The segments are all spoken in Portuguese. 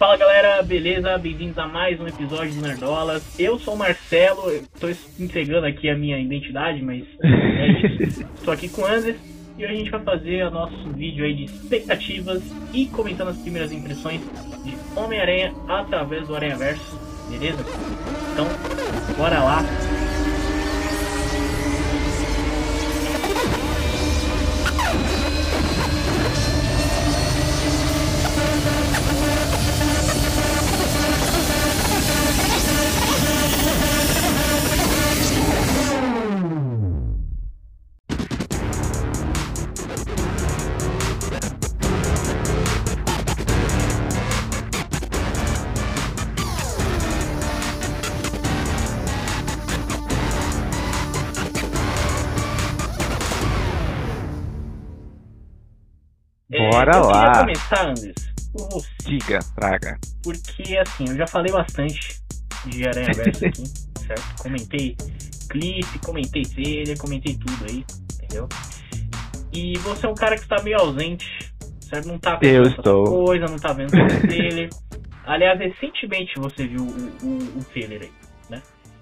Fala galera, beleza? Bem-vindos a mais um episódio do Nerdolas. Eu sou o Marcelo, estou entregando aqui a minha identidade, mas é isso. Estou aqui com o Andes e hoje a gente vai fazer o nosso vídeo aí de expectativas e comentando as primeiras impressões de Homem-Aranha através do Aranha Verso, beleza? Então, bora lá. Bora eu lá. queria começar, Andes, por você. Diga, traga. Porque, assim, eu já falei bastante de Aranha Verso aqui, certo? Comentei clipe, comentei trailer, comentei tudo aí, entendeu? E você é um cara que está meio ausente, certo? Não tá Eu vendo estou. coisa, não tá vendo o trailer. Aliás, recentemente você viu o, o, o trailer aí,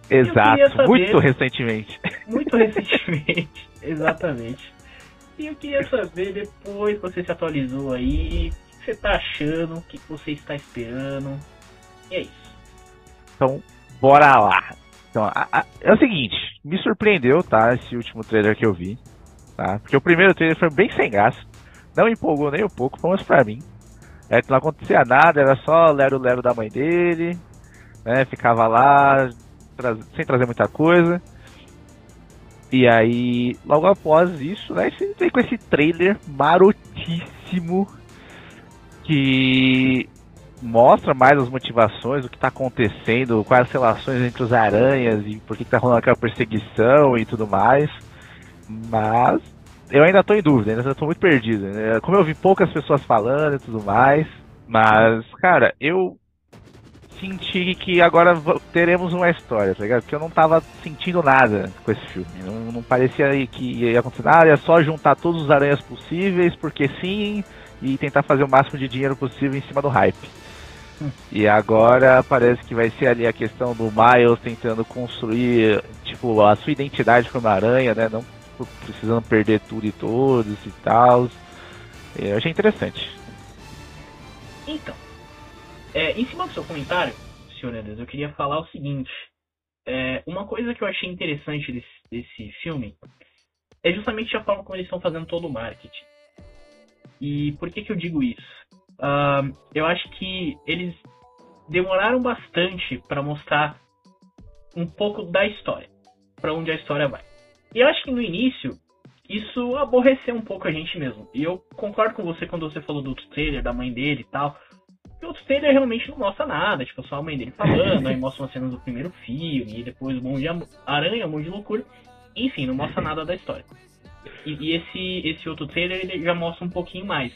queria Exato, saber- muito recentemente. muito recentemente, exatamente. E eu queria saber, depois que você se atualizou aí, o que você tá achando, o que você está esperando. E é isso. Então, bora lá. Então, a- a- é o seguinte, me surpreendeu, tá, esse último trailer que eu vi, tá? Porque o primeiro trailer foi bem sem graça, não empolgou nem um pouco, pelo menos pra mim. É, não acontecia nada, era só lero-lero da mãe dele, né, ficava lá, tra- sem trazer muita coisa. E aí, logo após isso, né, você vem com esse trailer marotíssimo que mostra mais as motivações, o que tá acontecendo, quais as relações entre os aranhas e por que, que tá rolando aquela perseguição e tudo mais. Mas eu ainda tô em dúvida, ainda tô muito perdido. né? Como eu vi poucas pessoas falando e tudo mais. Mas, cara, eu senti que agora teremos uma história, tá ligado? Porque eu não tava sentindo nada com esse filme. Não, não parecia que ia acontecer nada, ia só juntar todos os aranhas possíveis, porque sim, e tentar fazer o máximo de dinheiro possível em cima do hype. E agora parece que vai ser ali a questão do Miles tentando construir, tipo, a sua identidade como aranha, né? Não precisando perder tudo e todos e tal. Eu achei interessante. Então, é, em cima do seu comentário, senhor Anderson, eu queria falar o seguinte. É, uma coisa que eu achei interessante desse, desse filme é justamente a forma como eles estão fazendo todo o marketing. E por que, que eu digo isso? Ah, eu acho que eles demoraram bastante para mostrar um pouco da história, para onde a história vai. E eu acho que no início isso aborreceu um pouco a gente mesmo. E eu concordo com você quando você falou do trailer, da mãe dele e tal. E o outro trailer realmente não mostra nada, tipo, só a mãe dele falando, aí mostra uma cena do primeiro filme, e depois o Monte de Aranha, o Monte de Loucura. Enfim, não mostra nada da história. E, e esse, esse outro trailer ele já mostra um pouquinho mais.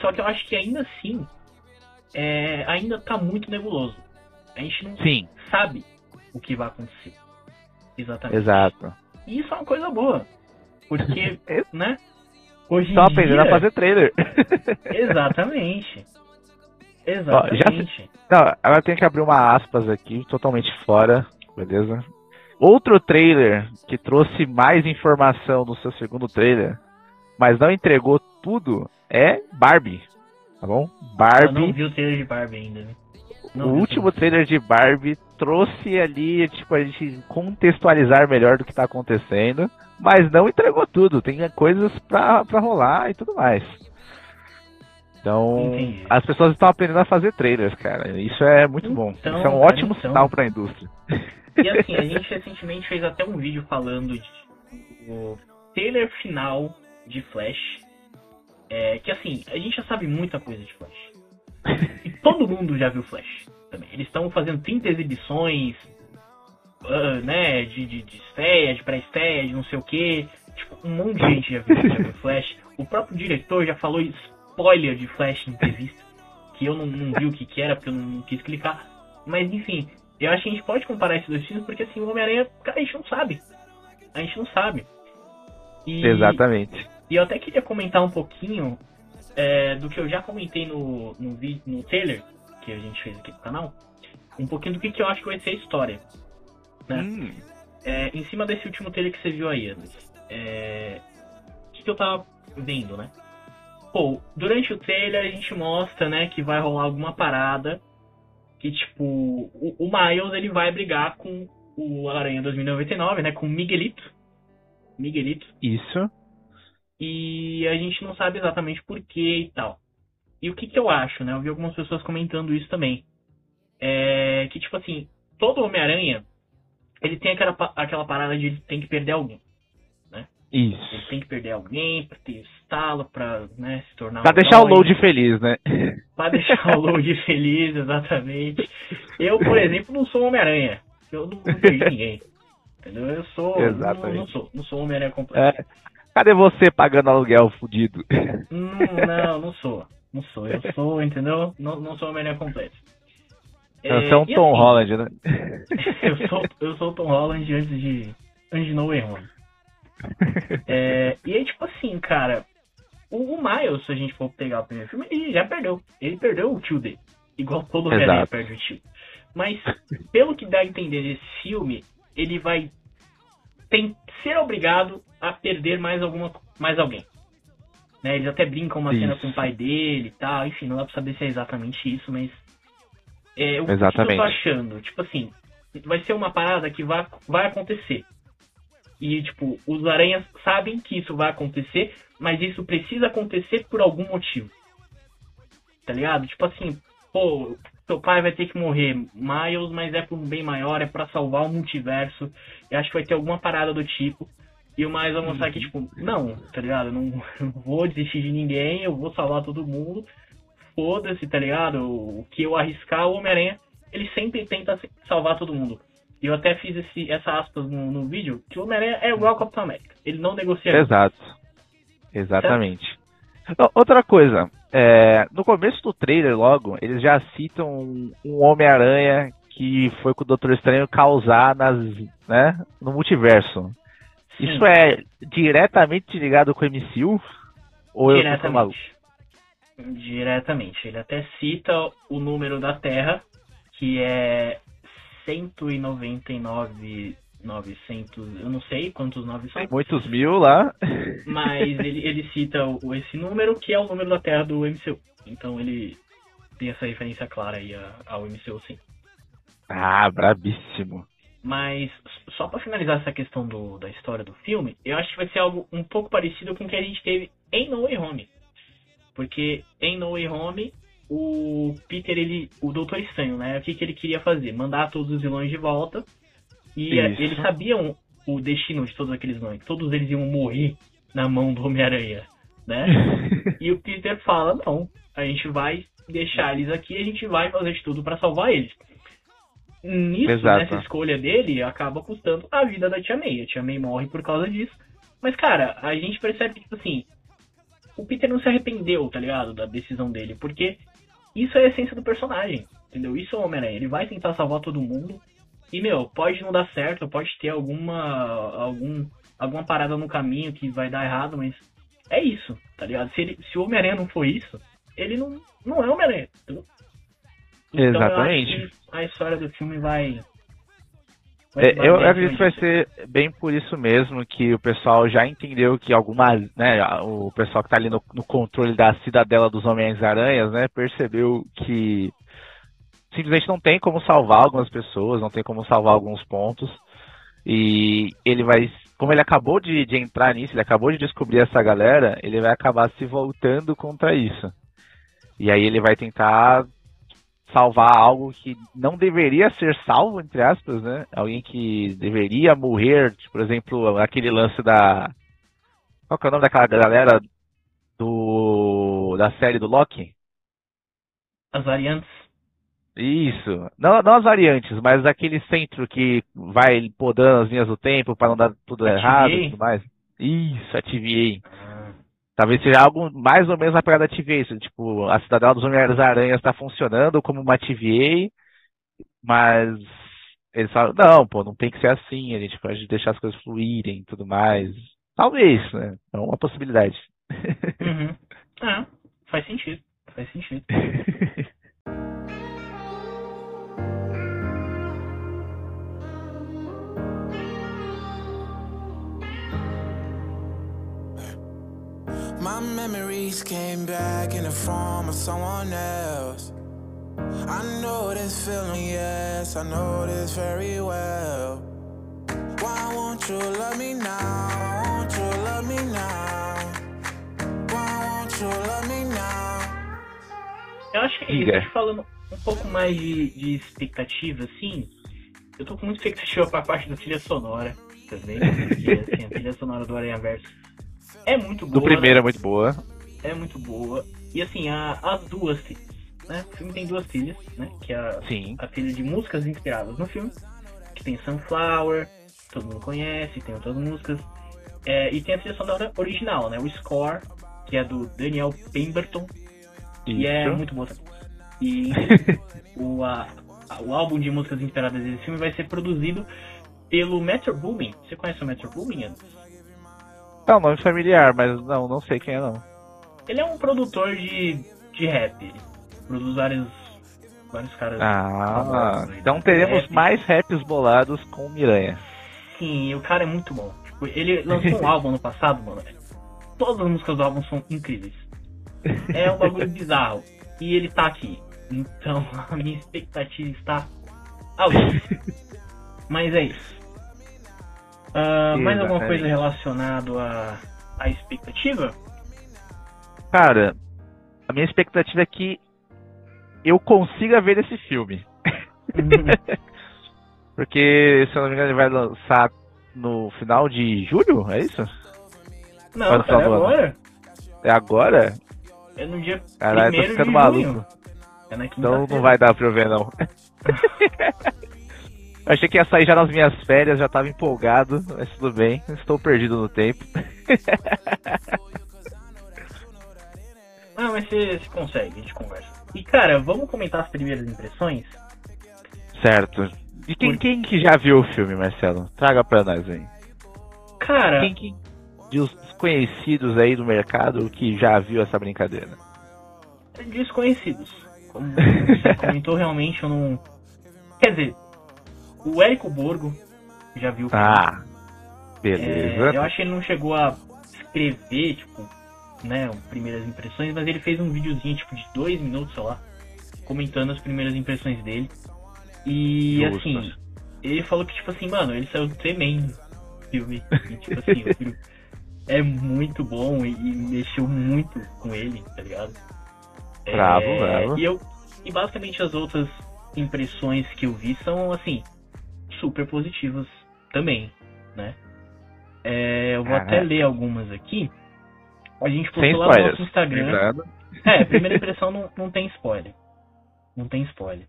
Só que eu acho que ainda assim, é, ainda tá muito nebuloso. A gente não Sim, sabe o que vai acontecer. Exatamente. exato. E isso é uma coisa boa. Porque, né? Hoje Estão aprendendo a fazer trailer. Exatamente. Exatamente. Não, agora tem que abrir uma aspas aqui, totalmente fora, beleza? Outro trailer que trouxe mais informação no seu segundo trailer, mas não entregou tudo, é Barbie. Tá bom? Eu não Barbie, vi o trailer de Barbie ainda, né? Não o último trailer de Barbie trouxe ali, tipo, a gente contextualizar melhor do que tá acontecendo, mas não entregou tudo. Tem coisas pra, pra rolar e tudo mais. Então, Entendi. as pessoas estão aprendendo a fazer trailers, cara. Isso é muito bom. Então, Isso é um cara, ótimo então. sinal pra indústria. E assim, a gente recentemente fez até um vídeo falando de o trailer final de Flash. É, que assim, a gente já sabe muita coisa de Flash. E todo mundo já viu Flash também. Eles estão fazendo 30 exibições, ah, né, de, de, de estreia, de pré-estreia, de não sei o que. Tipo, um monte de gente já viu, já viu Flash. O próprio diretor já falou spoiler de Flash em entrevista. Que eu não, não vi o que, que era, porque eu não quis clicar. Mas enfim, eu acho que a gente pode comparar esses dois filmes, porque assim, o Homem-Aranha, cara, a gente não sabe. A gente não sabe. E, Exatamente. e eu até queria comentar um pouquinho é, do que eu já comentei no, no, vídeo, no trailer, que a gente fez aqui no canal, um pouquinho do que, que eu acho que vai ser a história. Né? Hum, É, em cima desse último trailer que você viu aí, Anderson, é, o que, que eu tava vendo, né? Pô, durante o trailer a gente mostra, né, que vai rolar alguma parada que, tipo, o, o Miles ele vai brigar com o Aranha 2099, né, com o Miguelito. Miguelito. isso. E a gente não sabe exatamente por que e tal. E o que, que eu acho, né? Eu vi algumas pessoas comentando isso também. É que, tipo assim, todo Homem-Aranha, ele tem aquela, aquela parada de ele tem que perder alguém. Ele Isso. tem que perder alguém pra ter estalo, pra né, se tornar Pra um deixar o load feliz, né? Pra deixar o load feliz, exatamente. Eu, por exemplo, não sou Homem-Aranha. Eu não, não perdi ninguém. Entendeu? Eu sou. Não, Exatamente. não sou. Não sou Homem-Aranha completo. É. Cadê você pagando aluguel fudido? Não, não, não sou. Não sou. Eu sou, entendeu? Não, não sou Homem-Aranha completo. Você é um e Tom assim, Holland, né? eu sou, eu sou o Tom Holland antes de, antes de No Way Home. É, e aí, tipo assim, cara, o, Miles, se a gente for pegar o primeiro filme, ele já perdeu. Ele perdeu o tio dele. Igual todo Exato. perde o tio. Mas, pelo que dá a entender nesse filme, ele vai tem, ser obrigado a perder mais, alguma, mais alguém. Né, eles até brincam uma cena Isso. com o pai dele e tal, enfim, não dá pra saber se é exatamente isso, mas. É, o que Exatamente. eu tô achando? Tipo assim, vai ser uma parada que vai, vai acontecer. E, tipo, os aranhas sabem que isso vai acontecer, mas isso precisa acontecer por algum motivo. Tá ligado? Tipo assim, pô, seu pai vai ter que morrer, Miles, mas é por um bem maior, é pra salvar o multiverso. Eu acho que vai ter alguma parada do tipo. E o Miles vai mostrar que, tipo, não, tá ligado? Não, não vou desistir de ninguém, eu vou salvar todo mundo. Foda-se, tá ligado? O que eu arriscar, o Homem-Aranha, ele sempre tenta salvar todo mundo. Eu até fiz esse, essa aspas no, no vídeo, que o Homem-Aranha é igual ao Capitão América. Ele não negocia. Exato. Exatamente. Outra coisa, é, no começo do trailer, logo, eles já citam um, um Homem-Aranha que foi com o Doutor Estranho causar nas, né, no multiverso. Sim, Isso é diretamente ligado com o MCU? Ou eu? Diretamente. Diretamente. Ele até cita o número da Terra, que é 199 900, eu não sei quantos 9 são, Tem muitos mil lá. mas ele, ele cita o, esse número, que é o número da Terra do MCU. Então ele tem essa referência clara aí ao MCU, sim. Ah, brabíssimo. Mas só pra finalizar essa questão do, da história do filme, eu acho que vai ser algo um pouco parecido com o que a gente teve em No Way Home. Porque em No Way Home, o Peter, ele, o Doutor Estranho, né? O que, que ele queria fazer? Mandar todos os vilões de volta. E eh, Isso. eles sabiam o destino de todos aqueles vilões. Todos eles iam morrer na mão do Homem-Aranha, né? E o Peter fala, não, a gente vai deixar eles aqui, a gente vai fazer de tudo pra salvar eles. Nisso, Exato. nessa escolha dele, acaba custando a vida da Tia May. A Tia May morre por causa disso. Mas, cara, a gente percebe que, tipo assim, o Peter não se arrependeu, tá ligado? Da decisão dele. Porque isso é a essência do personagem, entendeu? Isso é o Homem-Aranha. Ele vai tentar salvar todo mundo. E, meu, pode não dar certo, pode ter alguma, algum, alguma parada no caminho que vai dar errado, mas é isso, tá ligado? Se, ele, se o Homem-Aranha não for isso, ele não, não é Homem-Aranha, entendeu? Então, Exatamente. A história do filme vai. É, eu acredito que vai ser bem por isso mesmo que o pessoal já entendeu que algumas, né, o pessoal que tá ali no, no controle da cidadela dos Homens-Aranhas, né, percebeu que simplesmente não tem como salvar algumas pessoas, não tem como salvar alguns pontos. E ele vai, como ele acabou de, de entrar nisso, ele acabou de descobrir essa galera, ele vai acabar se voltando contra isso. E aí ele vai tentar salvar algo que não deveria ser salvo, entre aspas, né? Alguém que deveria morrer, tipo, por exemplo, aquele lance da. Qual que é o nome daquela galera do. da série do Loki? As variantes. Isso. Não, não as variantes, mas aquele centro que vai podando as linhas do tempo para não dar tudo A errado e tudo mais. Isso, a TVA. Ah, Talvez seja algo mais ou menos na pegada da TVA. isso, Tipo, a Cidadela dos Homens-Aranhas está funcionando como uma TVA, mas eles falam, não, pô, não tem que ser assim, a gente pode deixar as coisas fluírem e tudo mais. Talvez, né? É uma possibilidade. Uhum. Ah, faz sentido. Faz sentido. memories came back in the form of someone else. I know this feeling, yes, I know this very well. Why won't you love me now? Why won't you love me now? Why won't you love me now? Eu acho que isso. Falando um pouco mais de, de expectativa, assim, eu tô com muita expectativa pra parte da trilha sonora também. Porque, assim, a trilha sonora do Aranha Verso é muito boa. Do primeiro é muito boa. É muito boa. E assim, a, as duas trilhas, né? O filme tem duas trilhas, né? Que é a, Sim. a trilha de músicas inspiradas no filme, que tem Sunflower, todo mundo conhece, tem outras músicas. É, e tem a trilha sonora original, né? O score, que é do Daniel Pemberton. Isso. E é muito boa também. E o, a, o álbum de músicas inspiradas desse filme vai ser produzido pelo Metro Boomin. Você conhece o Metro Boomin, Anderson? É um nome familiar, mas não, não sei quem é não. Ele é um produtor de, de rap. Produz vários, vários caras. Ah, então teremos rap. mais raps bolados com Miranha. Sim, o cara é muito bom. Tipo, ele lançou um álbum no passado, mano. Todas as músicas do álbum são incríveis. É um bagulho bizarro. E ele tá aqui. Então a minha expectativa está alta. Mas é isso. Uh, mais alguma coisa relacionada à, à expectativa? Cara, a minha expectativa é que eu consiga ver esse filme. Uhum. Porque, se eu não me engano, ele vai lançar no final de julho, é isso? Não, é agora. É agora? É no dia Caralho, tô ficando maluco. É então não vai dar pra eu ver, não. Achei que ia sair já nas minhas férias, já tava empolgado, mas tudo bem, estou perdido no tempo. ah, mas você, você consegue, a gente conversa. E cara, vamos comentar as primeiras impressões? Certo. E quem, quem que já viu o filme, Marcelo? Traga pra nós aí. Cara. Quem que. De os desconhecidos aí do mercado que já viu essa brincadeira? Desconhecidos. Como você comentou, realmente eu não. Quer dizer, o Érico Borgo já viu. Ah, beleza. É, eu acho que ele não chegou a escrever, tipo, né, primeiras impressões, mas ele fez um videozinho, tipo, de dois minutos, sei lá, comentando as primeiras impressões dele. E, Justo. assim, ele falou que, tipo assim, mano, ele saiu tremendo filme. E, tipo assim, o filme é muito bom e, e, mexeu muito com ele, tá ligado? Bravo, é, bravo. E, eu, e basicamente as outras impressões que eu vi são, assim, super positivas também, né? É, eu vou ah, até ler algumas aqui. A gente postou lá no nosso Instagram. É, primeira impressão não, não tem spoiler. Não tem spoiler.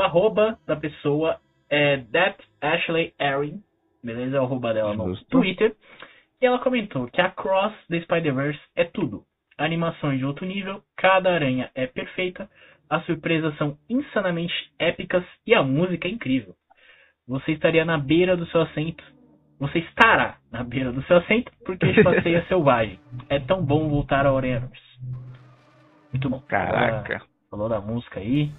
Arroba da pessoa é That Ashley Erin, beleza? É o arroba dela no Justo. Twitter. E ela comentou que a Cross the Spider-Verse é tudo. Animações de outro nível, cada aranha é perfeita, as surpresas são insanamente épicas e a música é incrível. Você estaria na beira do seu assento. Você estará na beira do seu assento porque passeio é selvagem. É tão bom voltar ao Aranhaverse. Muito bom. Caraca. Falou da música aí.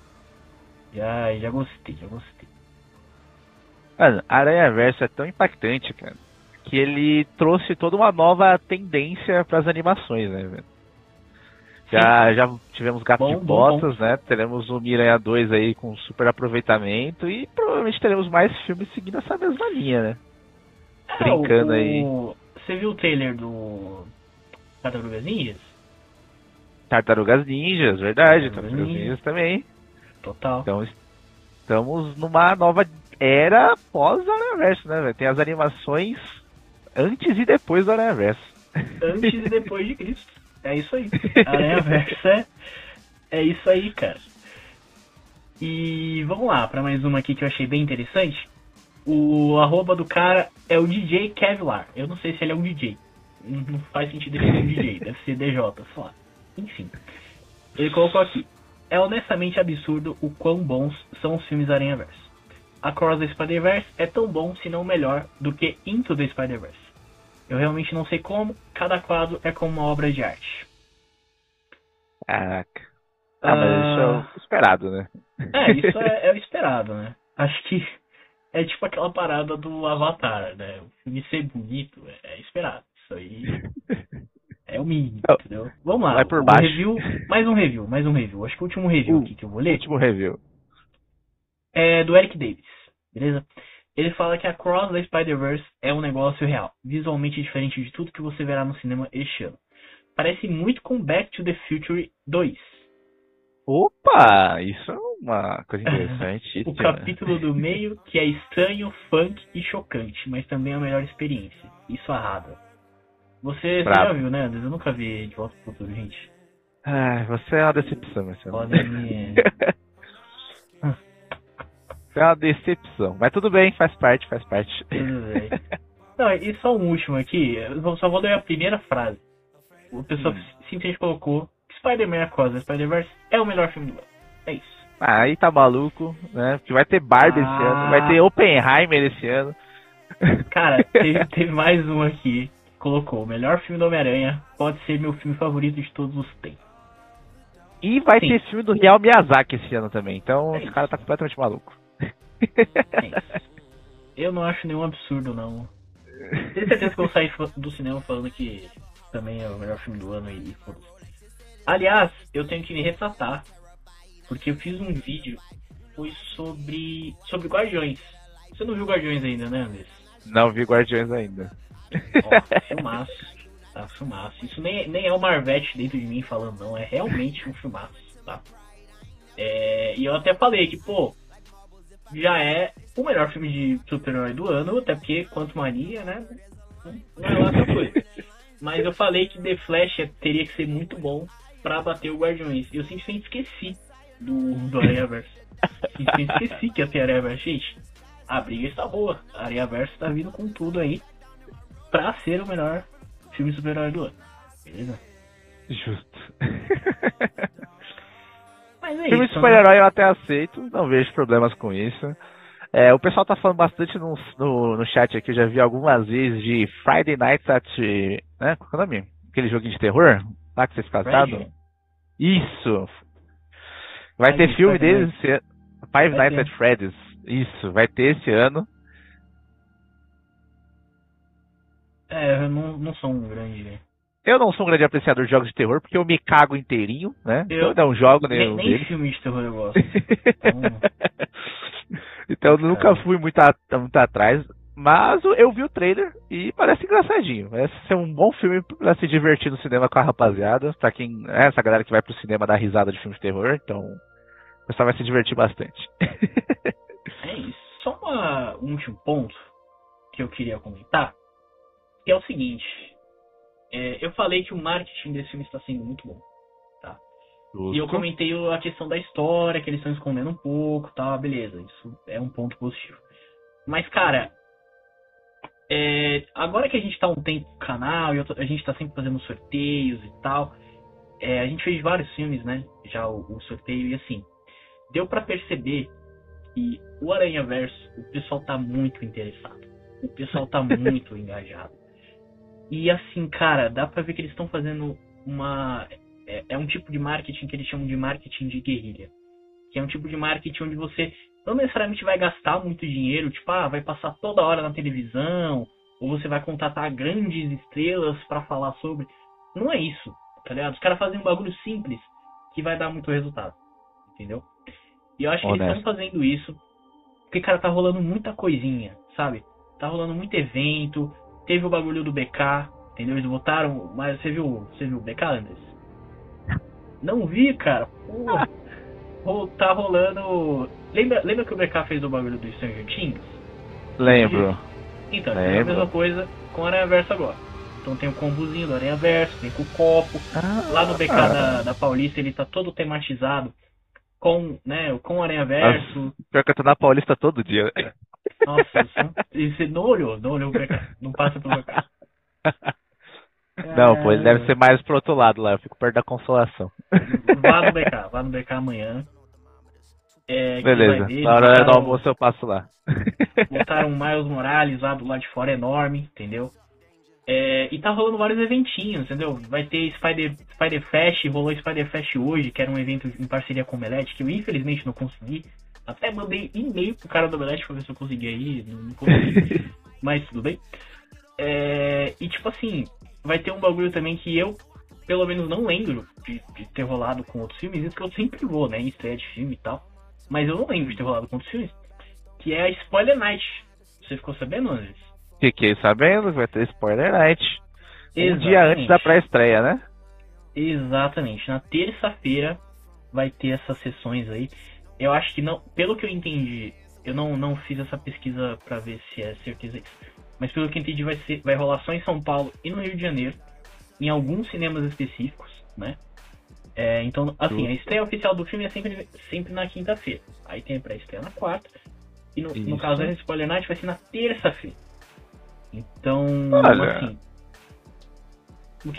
Já, já gostei, já gostei. Mano, Aranha Verso é tão impactante, cara, que ele trouxe toda uma nova tendência para as animações, né, velho? Já, já tivemos Gato bom, de Botas, bom, bom. né? Teremos o Miranha 2 aí com super aproveitamento e provavelmente teremos mais filmes seguindo essa mesma linha, né? É, Brincando o, aí. Você viu o trailer do Tartarugas Ninjas? Tartarugas Ninjas, verdade. Tartarugas, Ninjas também. Total. Então estamos numa nova era pós-Aranhaverso, né, velho? Tem as animações antes e depois do Aranhaverso. Antes e depois de Cristo. É isso aí. Aranhaverso é, é isso aí, cara. E vamos lá, para mais uma aqui que eu achei bem interessante. O arroba do cara é o DJ Kevlar. Eu não sei se ele é um DJ. Não faz sentido ele ser um DJ, deve ser DJ, sei lá. Enfim. Ele colocou aqui. É honestamente absurdo o quão bons são os filmes Aranha-Verse. Across the Spider-Verse é tão bom, se não melhor, do que Into the Spider-Verse. Eu realmente não sei como, cada quadro é como uma obra de arte. Caraca. Ah, mas isso é o Ah. esperado, né? É, isso é, é o esperado, né? Acho que é tipo aquela parada do Avatar, né? O filme ser bonito é, é esperado. Isso aí é o mínimo, Oh, entendeu? Vamos lá. vai por um baixo. review, mais um review, mais um review. Acho que o último review Uh, aqui que eu vou ler Último review. é do Eric Davis, beleza? Ele fala que a Cross the Spider-Verse é um negócio real, visualmente diferente de tudo que você verá no cinema este ano. Parece muito com Back to the Future 2. Opa! Isso é uma coisa interessante. O capítulo do meio que é estranho, funk e chocante, mas também é a melhor experiência. Isso arrasa. Você, já viu, né? Eu nunca vi De Volta pro Futuro, gente. Ai, você é uma decepção, Marcelo. Podem me... Você é uma decepção. Mas tudo bem, faz parte, faz parte. Tudo bem. Não, e só um último aqui, eu só vou ler a primeira frase. O pessoal Hum. simplesmente colocou Spider-Man Across the Spider-Verse é o melhor filme do ano. É isso. Ah, aí tá maluco, né? Porque vai ter Barbie esse Ah. ano, vai ter Oppenheimer esse ano. Cara, teve, teve mais um aqui colocou o melhor filme do Homem-Aranha pode ser meu filme favorito de todos os tempos. E vai Sim. ter filme do Real Miyazaki esse ano também. Então É esse isso. cara tá completamente maluco. É. Eu não acho nenhum absurdo, não. Tenho certeza que eu vou sair fa- do cinema falando que também é o melhor filme do ano e. Aliás, eu tenho que me retratar, porque eu fiz um vídeo foi sobre sobre Guardiões. Você não viu Guardiões ainda, né, Andrés? Não vi Guardiões ainda. Filmaço. Tá, filmaço. Isso nem, nem é o Marvete dentro de mim falando, não. É realmente um filmaço, tá? É, e eu até falei que, pô, já é o melhor filme de super-herói do ano, até porque Quanto Mania, né? Não é lá coisa. Mas eu falei que The Flash teria que ser muito bom pra bater o Guardiões. Eu simplesmente esqueci do, do Aranha-Verse. Simplesmente esqueci que ia ter Aranha-Verse. Gente, a briga está boa. A Aranha-Verse tá vindo com tudo aí pra ser o melhor filme super-herói do ano. Beleza? Justo. Mas é Filme isso. né? super-herói eu até aceito, não vejo problemas com isso. É, o pessoal tá falando bastante no, no, no chat aqui, eu já vi algumas vezes de Friday Nights at. Né? Qual é o nome? Aquele joguinho de terror? Lá que vocês casaram? Isso! Vai Five ter filme at deles ano. Five Nights at Freddy's. Isso, vai ter esse ano. É, eu não, não sou um grande. Eu não sou um grande apreciador de jogos de terror, porque eu me cago inteirinho, né? Eu- Eu não jogo Nem, nenhum nem deles. filme de terror eu gosto. então eu nunca Cara. fui muito, a- muito atrás. Mas eu vi o trailer e parece engraçadinho. Parece ser um bom filme pra se divertir no cinema com a rapaziada. Pra quem. É, essa galera que vai pro cinema dar risada de filme de terror. Então. O pessoal vai se divertir bastante. É isso. Só uma- um último ponto que eu queria comentar, que é o seguinte. É, eu falei que o marketing desse filme está sendo muito bom. E eu comentei a questão da história, que eles estão escondendo um pouco, tá, beleza, isso é um ponto positivo. Mas, cara, é, agora que a gente tá um tempo no canal, e a gente tá sempre fazendo sorteios e tal, é, a gente fez vários filmes, né, já o, o sorteio, e assim, deu pra perceber que o Aranha Verso, o pessoal tá muito interessado. O pessoal tá muito engajado. E assim, cara, dá pra ver que eles estão fazendo uma é, é um tipo de marketing que eles chamam de marketing de guerrilha. Que é um tipo de marketing onde você não necessariamente vai gastar muito dinheiro, tipo, ah, vai passar toda hora na televisão, ou você vai contratar grandes estrelas pra falar sobre. Não é isso, tá ligado? Os caras fazem um bagulho simples que vai dar muito resultado. Entendeu? E eu acho que eles estão fazendo isso porque, cara, tá rolando muita coisinha, sabe? Tá rolando muito evento, teve o bagulho do BK, entendeu? Eles botaram, mas você viu, você viu o BK, Anderson? Não vi, cara. Porra. Tá rolando. Lembra, lembra que o BK fez o bagulho do Stranger Things? Lembro. Então, é a Lembro. mesma coisa com o Aranha Verso agora. Então tem o combozinho do Aranha Verso, tem com o copo. Lá no BK Ah. da, da Paulista ele tá todo tematizado com, né, com o Aranha Verso. Pior que eu tô na Paulista todo dia. Nossa, você- você não olhou, não olhou pra cá. Não passa pelo cá. Não, pô, ele deve ser mais pro outro lado lá, eu fico perto da consolação. Vá no BK, vá no BK amanhã. É, Beleza, ver, na hora do almoço eu passo lá. Botaram o Miles Morales lá do lado de fora enorme, entendeu? É, e tá rolando vários eventinhos, entendeu? Vai ter Spider, Spider Fest, rolou Spider Fest hoje, que era um evento em parceria com o Omelete, que eu infelizmente não consegui. Até mandei e-mail pro cara do Omelete pra ver se eu conseguia ir, não, consegui, mas tudo bem. É, e tipo assim, vai ter um bagulho também que eu, pelo menos, não lembro de, de ter rolado com outros filmes, isso que eu sempre vou, né, em estreia de filme e tal. Mas eu não lembro de ter rolado com outros filmes, que é a Spoiler Night. Você ficou sabendo, Andres? Fiquei sabendo, vai ter Spoiler Night. Um dia Exatamente. antes da pré-estreia, né? Exatamente. Na terça-feira vai ter essas sessões aí. Eu acho que não, pelo que eu entendi, eu não, não fiz essa pesquisa pra ver se é certeza isso. Mas pelo que eu entendi vai ser vai rolar só em São Paulo e no Rio de Janeiro, em alguns cinemas específicos, né? É, então, assim, a estreia oficial do filme é sempre, sempre na quinta-feira. Aí tem a pré-estreia na quarta. E no, no caso da Spoiler Night vai ser na terça-feira. Então, Olha. assim.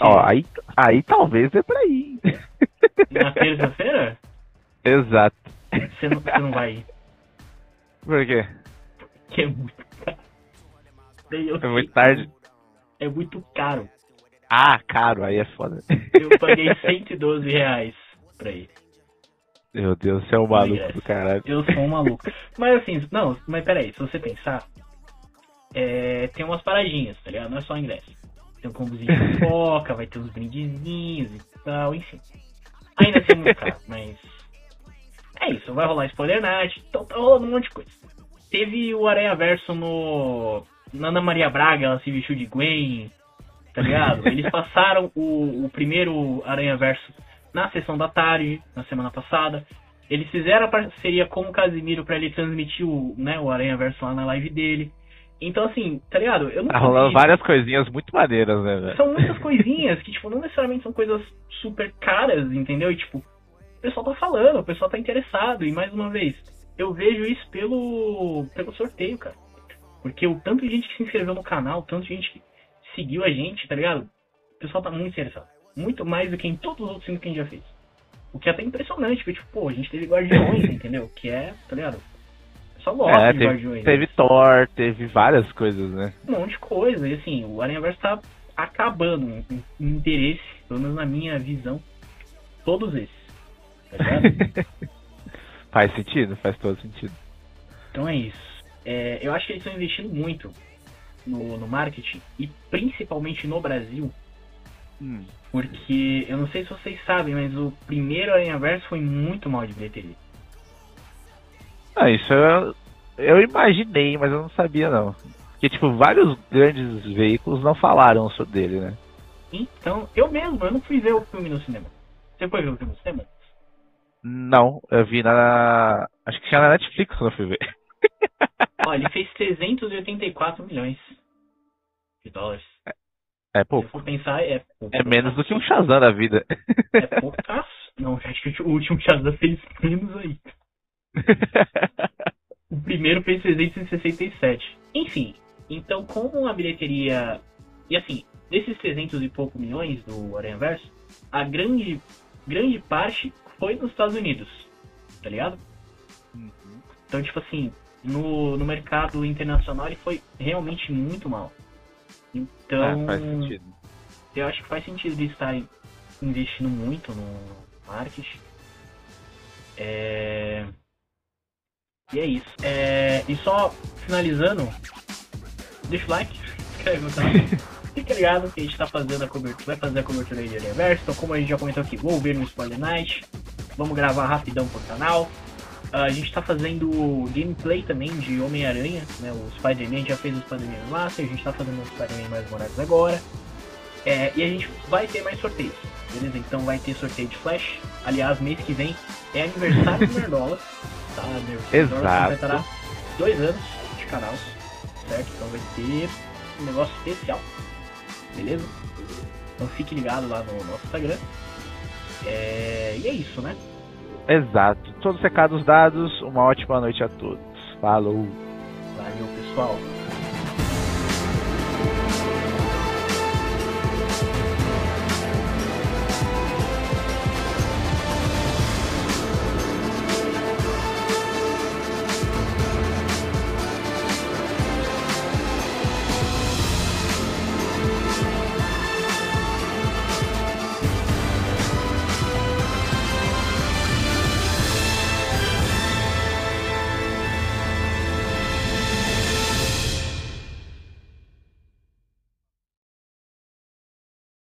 Ó, aí, aí talvez dê pra ir. Na terça-feira? Exato. Você não, você não vai ir. Por quê? Que é muito caro. Eu É muito tarde. É muito caro. Ah, caro, aí é foda. Eu paguei 112 reais pra ir. Meu Deus, você é um maluco do caralho. Eu sou um maluco. Mas assim, não, mas peraí, se você pensar, é, tem umas paradinhas, tá ligado? Não é só ingresso. Tem um combozinho de pipoca, vai ter uns brindezinhos e tal, enfim. Ainda assim é muito caro, mas. É isso, vai rolar spoiler night, então tá rolando um monte de coisa. Teve o Aranha Verso no. Na Ana Maria Braga, ela se vestiu de Gwen, tá ligado? Eles passaram o, o primeiro Aranha Verso na sessão da tarde, na semana passada. Eles fizeram a parceria com o Casimiro pra ele transmitir o, né, o Aranha Verso lá na live dele. Então, assim, tá ligado? Eu não Tá rolando várias coisinhas muito maneiras, né, velho? São muitas coisinhas que, tipo, não necessariamente são coisas super caras, entendeu? E, tipo, o pessoal tá falando, o pessoal tá interessado. E, mais uma vez, eu vejo isso pelo, pelo sorteio, cara. Porque o tanto de gente que se inscreveu no canal, o tanto de gente que seguiu a gente, tá ligado? O pessoal tá muito interessado. Muito mais do que em todos os outros filmes que a gente já fez. O que é até impressionante, porque, tipo, pô, a gente teve Guardiões, entendeu? Que é, tá ligado? Pessoal gosta É, de teve, Guardiões. teve Thor, teve várias coisas, né? um monte de coisa. E assim, o Aranha Verso tá acabando em em interesse, pelo menos na minha visão, todos esses. Tá faz sentido, faz todo sentido. então é isso. É, eu acho que eles estão investindo muito no, no marketing e principalmente no Brasil, Hum. porque eu não sei se vocês sabem, mas o primeiro Aranha Verso foi muito mal de bilheteria. Ah, isso eu, eu imaginei, mas eu não sabia não. Porque, tipo, vários grandes veículos não falaram sobre dele, né? Então, eu mesmo, eu não fui ver o filme no cinema. Você foi ver o filme no cinema? Não, eu vi na. Acho que tinha na Netflix quando eu fui ver. Ó, ele fez 384 milhões de dólares. É Se pouco. for pensar, é pouco. É menos do que um Shazam da vida. É poucaço. Não, acho que o último Shazam fez menos aí. O primeiro fez 367. Enfim, então como a bilheteria... E assim, desses 300 e pouco milhões do Aranha Verso, a grande, grande parte foi nos Estados Unidos. Tá ligado? Então, tipo assim, no, no mercado internacional ele foi realmente muito mal. Então, Ah, faz sentido. eu acho que faz sentido eles estarem investindo muito no marketing. É... E é isso. É... E só finalizando, deixa o like, se inscreve no canal. Fica ligado que a gente tá fazendo a cobertura, vai fazer a cobertura aí de Universo. Então, como a gente já comentou aqui, vou ver no Spoiler Night. Vamos gravar rapidão pro canal. Ah, a gente tá fazendo gameplay também de Homem-Aranha, né? O Spider-Man, já fez o Spider-Man Master, a gente tá fazendo o Spider-Man mais Morales agora. É, e a gente vai ter mais sorteios, beleza? Então vai ter sorteio de Flash. Aliás, mês que vem é aniversário do Nerdola, tá? Nerdola Exato. completará dois anos de canal, certo? Então vai ter um negócio especial, beleza? Então fique ligado lá no nosso Instagram. É, e é isso, né? Exato. Todos os recados dados, uma ótima noite a todos. Falou. Valeu, pessoal.